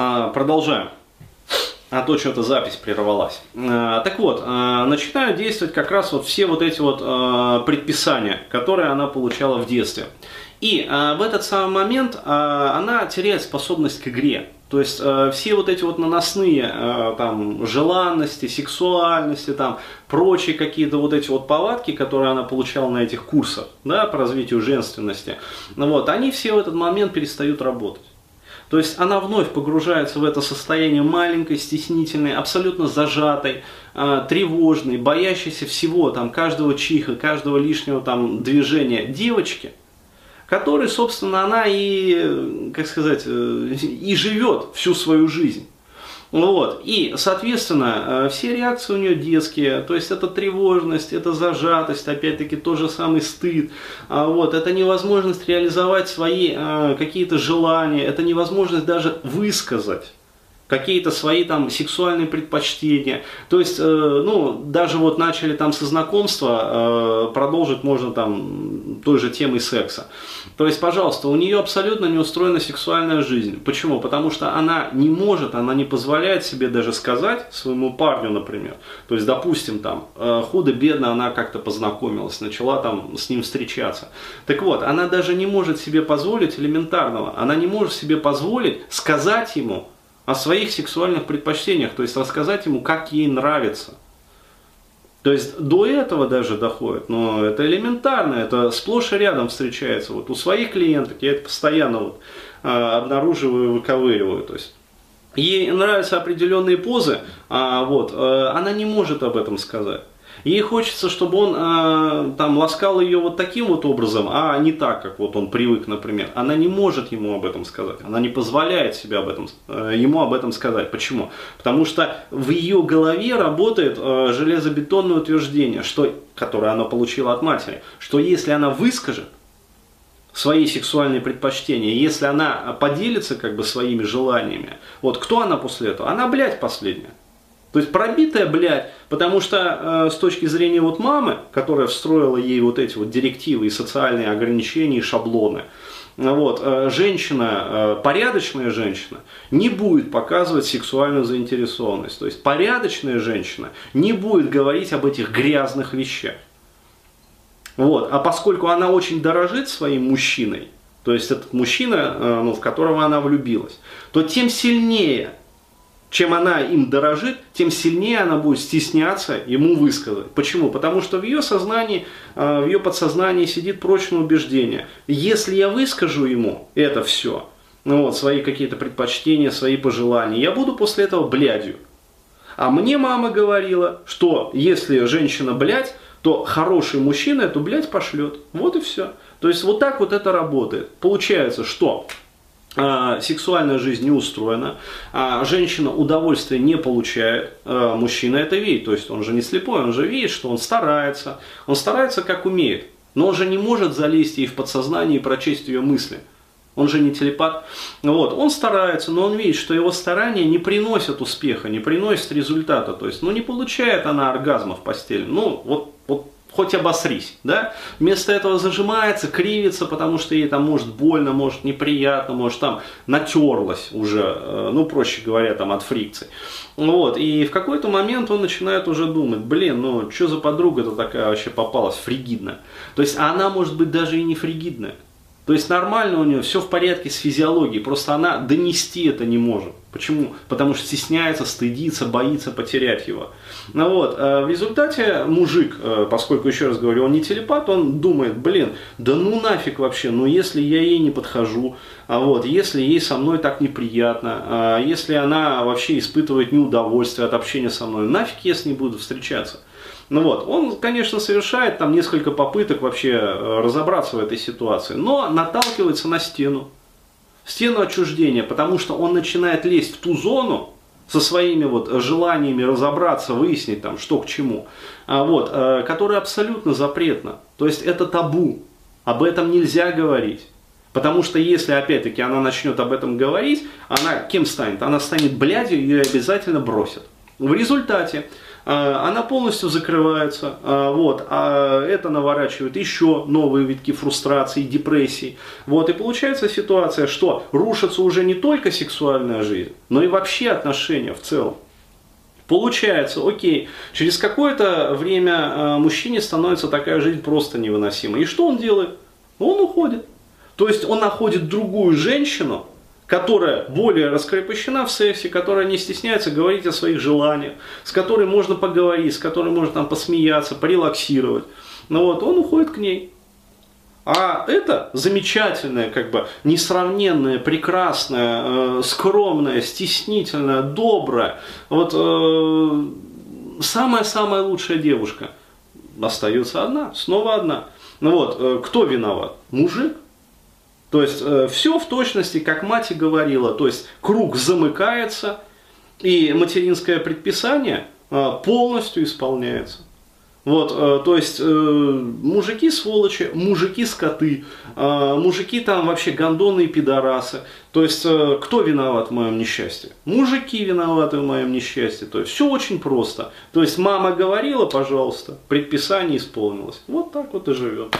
А, продолжаем. А то что-то запись прервалась. А, так вот, а, начинают действовать как раз вот все вот эти вот а, предписания, которые она получала в детстве. И в этот самый момент она теряет способность к игре. То есть э, все вот эти вот наносные э, там желанности, сексуальности, там прочие какие-то вот эти вот повадки, которые она получала на этих курсах, да, по развитию женственности, вот, они все в этот момент перестают работать. То есть она вновь погружается в это состояние маленькой, стеснительной, абсолютно зажатой, э, тревожной, боящейся всего, там, каждого чиха, каждого лишнего там движения девочки – которой, собственно, она и, как сказать, э, и живет всю свою жизнь. Вот. И, соответственно, э, все реакции у нее детские, то есть это тревожность, это зажатость, опять-таки тот же самый стыд, а вот, это невозможность реализовать свои э, какие-то желания, это невозможность даже высказать какие-то свои там сексуальные предпочтения. То есть, э, ну, даже вот начали там со знакомства, э, продолжить можно там той же темой секса. То есть, пожалуйста, у нее абсолютно не устроена сексуальная жизнь. Почему? Потому что она не может, она не позволяет себе даже сказать своему парню, например. То есть, допустим, там, э, худо-бедно она как-то познакомилась, начала там с ним встречаться. Так вот, она даже не может себе позволить элементарного, она не может себе позволить сказать ему, о своих сексуальных предпочтениях, то есть рассказать ему, как ей нравится. То есть до этого даже доходит, но это элементарно, это сплошь и рядом встречается. Вот у своих клиенток я это постоянно вот, э, обнаруживаю, выковыриваю. То есть ей нравятся определенные позы, а вот, э, она не может об этом сказать. Ей хочется, чтобы он э, там ласкал ее вот таким вот образом, а не так, как вот он привык, например. Она не может ему об этом сказать. Она не позволяет себе об этом, э, ему об этом сказать. Почему? Потому что в ее голове работает э, железобетонное утверждение, что, которое она получила от матери, что если она выскажет, свои сексуальные предпочтения, если она поделится как бы своими желаниями, вот кто она после этого? Она, блядь, последняя. То есть пробитая, блядь, потому что э, с точки зрения вот мамы, которая встроила ей вот эти вот директивы и социальные ограничения и шаблоны, вот, э, женщина, э, порядочная женщина не будет показывать сексуальную заинтересованность. То есть порядочная женщина не будет говорить об этих грязных вещах. Вот. А поскольку она очень дорожит своим мужчиной, то есть этот мужчина, э, ну, в которого она влюбилась, то тем сильнее чем она им дорожит, тем сильнее она будет стесняться ему высказать. Почему? Потому что в ее сознании, э, в ее подсознании сидит прочное убеждение. Если я выскажу ему это все, ну вот, свои какие-то предпочтения, свои пожелания, я буду после этого блядью. А мне мама говорила, что если женщина блядь, то хороший мужчина эту блядь пошлет. Вот и все. То есть вот так вот это работает. Получается, что сексуальная жизнь не устроена, а женщина удовольствия не получает, а, мужчина это видит, то есть он же не слепой, он же видит, что он старается, он старается как умеет, но он же не может залезть ей в подсознание и прочесть ее мысли. Он же не телепат. Вот. Он старается, но он видит, что его старания не приносят успеха, не приносят результата. То есть, ну, не получает она оргазма в постели. Ну, вот, вот хоть обосрись, да? Вместо этого зажимается, кривится, потому что ей там может больно, может неприятно, может там натерлась уже, э, ну, проще говоря, там от фрикций. Вот, и в какой-то момент он начинает уже думать, блин, ну, что за подруга-то такая вообще попалась, фригидная. То есть она может быть даже и не фригидная. То есть нормально у нее, все в порядке с физиологией, просто она донести это не может. Почему? Потому что стесняется, стыдится, боится потерять его. Ну вот, э, в результате мужик, э, поскольку, еще раз говорю, он не телепат, он думает, блин, да ну нафиг вообще, ну если я ей не подхожу, а вот, если ей со мной так неприятно, а если она вообще испытывает неудовольствие от общения со мной, нафиг я с ней буду встречаться. Ну вот, он, конечно, совершает там несколько попыток вообще э, разобраться в этой ситуации, но наталкивается на стену. Стену отчуждения, потому что он начинает лезть в ту зону, со своими вот желаниями разобраться, выяснить там, что к чему, а вот, э, которая абсолютно запретна. То есть это табу, об этом нельзя говорить. Потому что если, опять-таки, она начнет об этом говорить, она кем станет? Она станет блядью, ее обязательно бросят. В результате она полностью закрывается, вот, а это наворачивает еще новые витки фрустрации, депрессии. Вот, и получается ситуация, что рушится уже не только сексуальная жизнь, но и вообще отношения в целом. Получается, окей, через какое-то время э, мужчине становится такая жизнь просто невыносимой. И что он делает? Он уходит. То есть он находит другую женщину, которая более раскрепощена в сексе, которая не стесняется говорить о своих желаниях, с которой можно поговорить, с которой можно там посмеяться, порелаксировать. Ну вот, он уходит к ней. А это замечательная, как бы несравненная, прекрасная, э, скромная, стеснительная, добрая, вот э, самая-самая лучшая девушка остается одна, снова одна. Ну вот, э, кто виноват? Мужик. То есть э, все в точности, как мать и говорила, то есть круг замыкается, и материнское предписание э, полностью исполняется. Вот, э, то есть э, мужики сволочи, мужики скоты, э, мужики там вообще гондоны и пидорасы. То есть э, кто виноват в моем несчастье? Мужики виноваты в моем несчастье. То есть все очень просто. То есть мама говорила, пожалуйста, предписание исполнилось. Вот так вот и живем.